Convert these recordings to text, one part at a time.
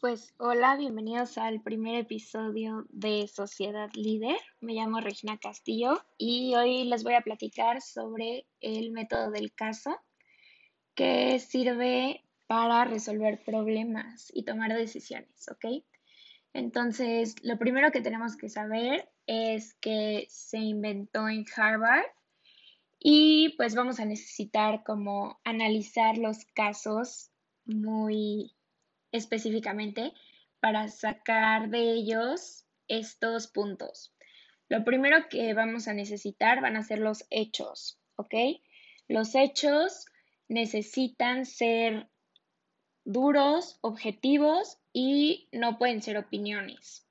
Pues hola, bienvenidos al primer episodio de Sociedad Líder. Me llamo Regina Castillo y hoy les voy a platicar sobre el método del caso que sirve para resolver problemas y tomar decisiones, ¿ok? Entonces, lo primero que tenemos que saber es que se inventó en Harvard y pues vamos a necesitar como analizar los casos muy específicamente para sacar de ellos estos puntos. Lo primero que vamos a necesitar van a ser los hechos, ¿ok? Los hechos necesitan ser duros, objetivos y no pueden ser opiniones.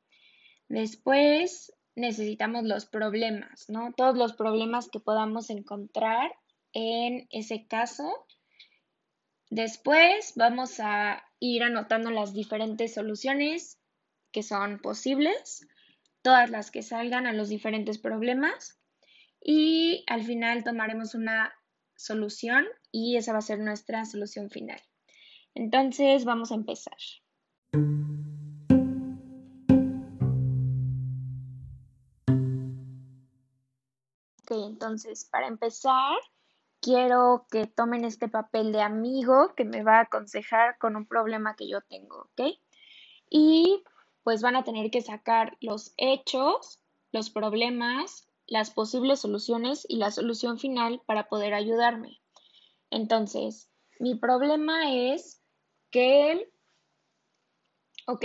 Después necesitamos los problemas, ¿no? Todos los problemas que podamos encontrar en ese caso. Después vamos a ir anotando las diferentes soluciones que son posibles, todas las que salgan a los diferentes problemas y al final tomaremos una solución y esa va a ser nuestra solución final. Entonces vamos a empezar. Ok, entonces para empezar quiero que tomen este papel de amigo que me va a aconsejar con un problema que yo tengo, ¿ok? Y pues van a tener que sacar los hechos, los problemas, las posibles soluciones y la solución final para poder ayudarme. Entonces, mi problema es que, ok,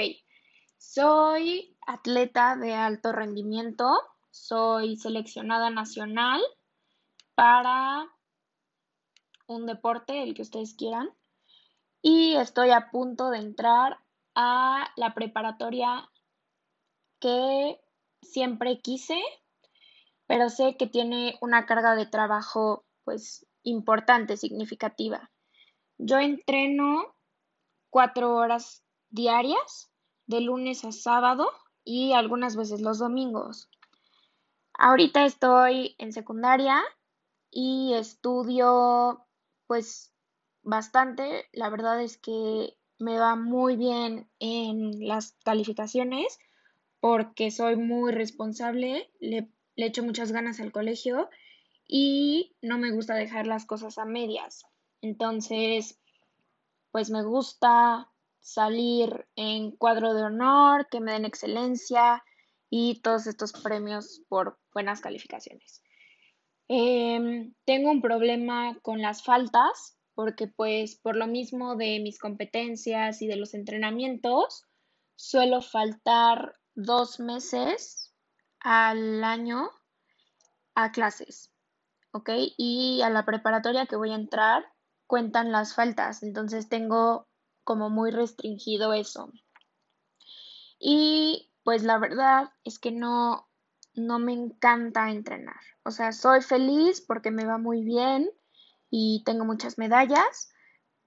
soy atleta de alto rendimiento, soy seleccionada nacional para un deporte, el que ustedes quieran, y estoy a punto de entrar a la preparatoria que siempre quise, pero sé que tiene una carga de trabajo pues importante, significativa. Yo entreno cuatro horas diarias, de lunes a sábado y algunas veces los domingos. Ahorita estoy en secundaria y estudio pues bastante. La verdad es que me va muy bien en las calificaciones porque soy muy responsable, le, echo muchas ganas al colegio y no me gusta dejar las cosas a medias. Entonces, pues me gusta salir en cuadro de honor, que me den excelencia y todos estos premios por buenas calificaciones. Em, tengo un problema con las faltas porque pues por lo mismo de mis competencias y de los entrenamientos, suelo faltar dos meses al año a clases, ¿ok? Y a la preparatoria que voy a entrar cuentan las faltas, entonces tengo como muy restringido eso. Y pues la verdad es que no, no me encanta entrenar. O sea, soy feliz porque me va muy bien y tengo muchas medallas,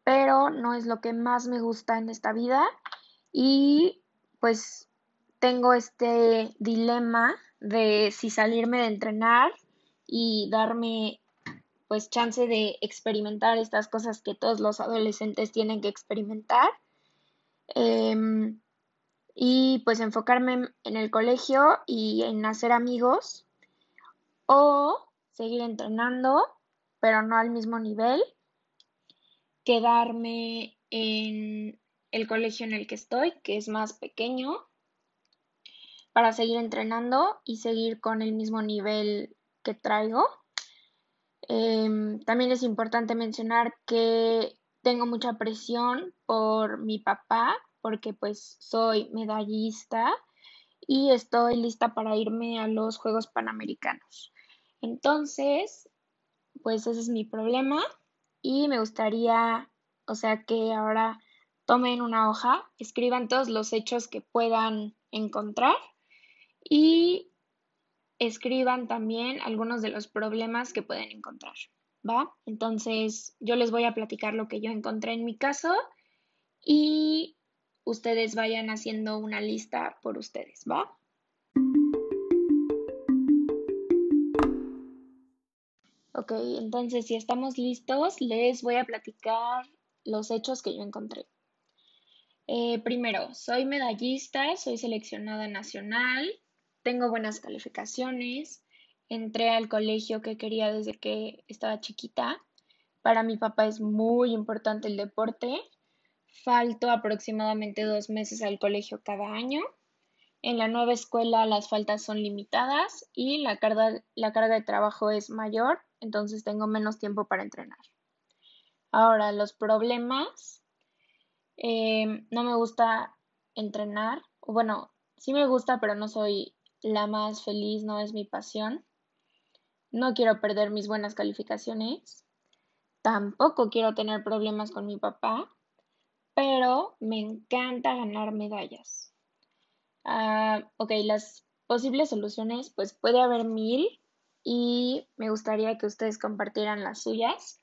pero no es lo que más me gusta en esta vida y pues tengo este dilema de si salirme de entrenar y darme pues chance de experimentar estas cosas que todos los adolescentes tienen que experimentar. Em, y pues enfocarme en el colegio y en hacer amigos o seguir entrenando, pero no al mismo nivel, quedarme en el colegio en el que estoy, que es más pequeño, para seguir entrenando y seguir con el mismo nivel que traigo. Em, también es importante mencionar que tengo mucha presión por mi papá, porque pues soy medallista y estoy lista para irme a los Juegos Panamericanos. Entonces, pues ese es mi problema y me gustaría, o sea, que ahora tomen una hoja, escriban todos los hechos que puedan encontrar y escriban también algunos de los problemas que pueden encontrar, ¿va? Entonces, yo les voy a platicar lo que yo encontré en mi caso y ustedes vayan haciendo una lista por ustedes, ¿va? Ok, entonces si estamos listos, les voy a platicar los hechos que yo encontré. Eh, primero, soy medallista, soy seleccionada nacional, tengo buenas calificaciones, entré al colegio que quería desde que estaba chiquita. Para mi papá es muy importante el deporte. Falto aproximadamente dos meses al colegio cada año. En la nueva escuela las faltas son limitadas y la carga, la carga de trabajo es mayor, entonces tengo menos tiempo para entrenar. Ahora, los problemas. Eh, no me gusta entrenar. Bueno, sí me gusta, pero no soy la más feliz, no es mi pasión. No quiero perder mis buenas calificaciones. Tampoco quiero tener problemas con mi papá, pero me encanta ganar medallas. Ah, ok, las posibles soluciones, pues puede haber mil y me gustaría que ustedes compartieran las suyas.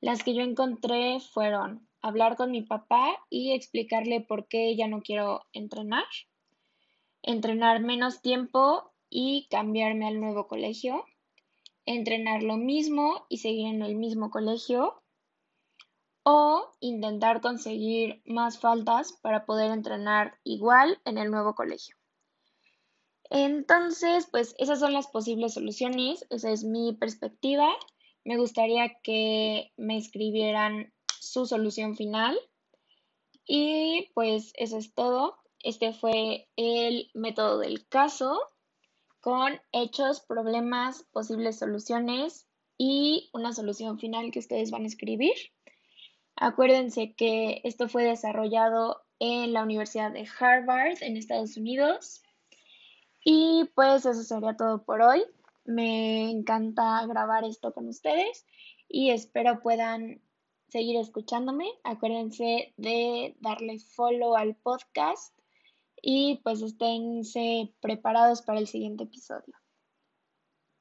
Las que yo encontré fueron hablar con mi papá y explicarle por qué ya no quiero entrenar entrenar menos tiempo y cambiarme al nuevo colegio, entrenar lo mismo y seguir en el mismo colegio, o intentar conseguir más faltas para poder entrenar igual en el nuevo colegio. Entonces, pues esas son las posibles soluciones, esa es mi perspectiva. Me gustaría que me escribieran su solución final. Y pues eso es todo. Este fue el método del caso con hechos, problemas, posibles soluciones y una solución final que ustedes van a escribir. Acuérdense que esto fue desarrollado en la Universidad de Harvard en Estados Unidos. Y pues eso sería todo por hoy. Me encanta grabar esto con ustedes y espero puedan seguir escuchándome. Acuérdense de darle follow al podcast y pues esténse preparados para el siguiente episodio.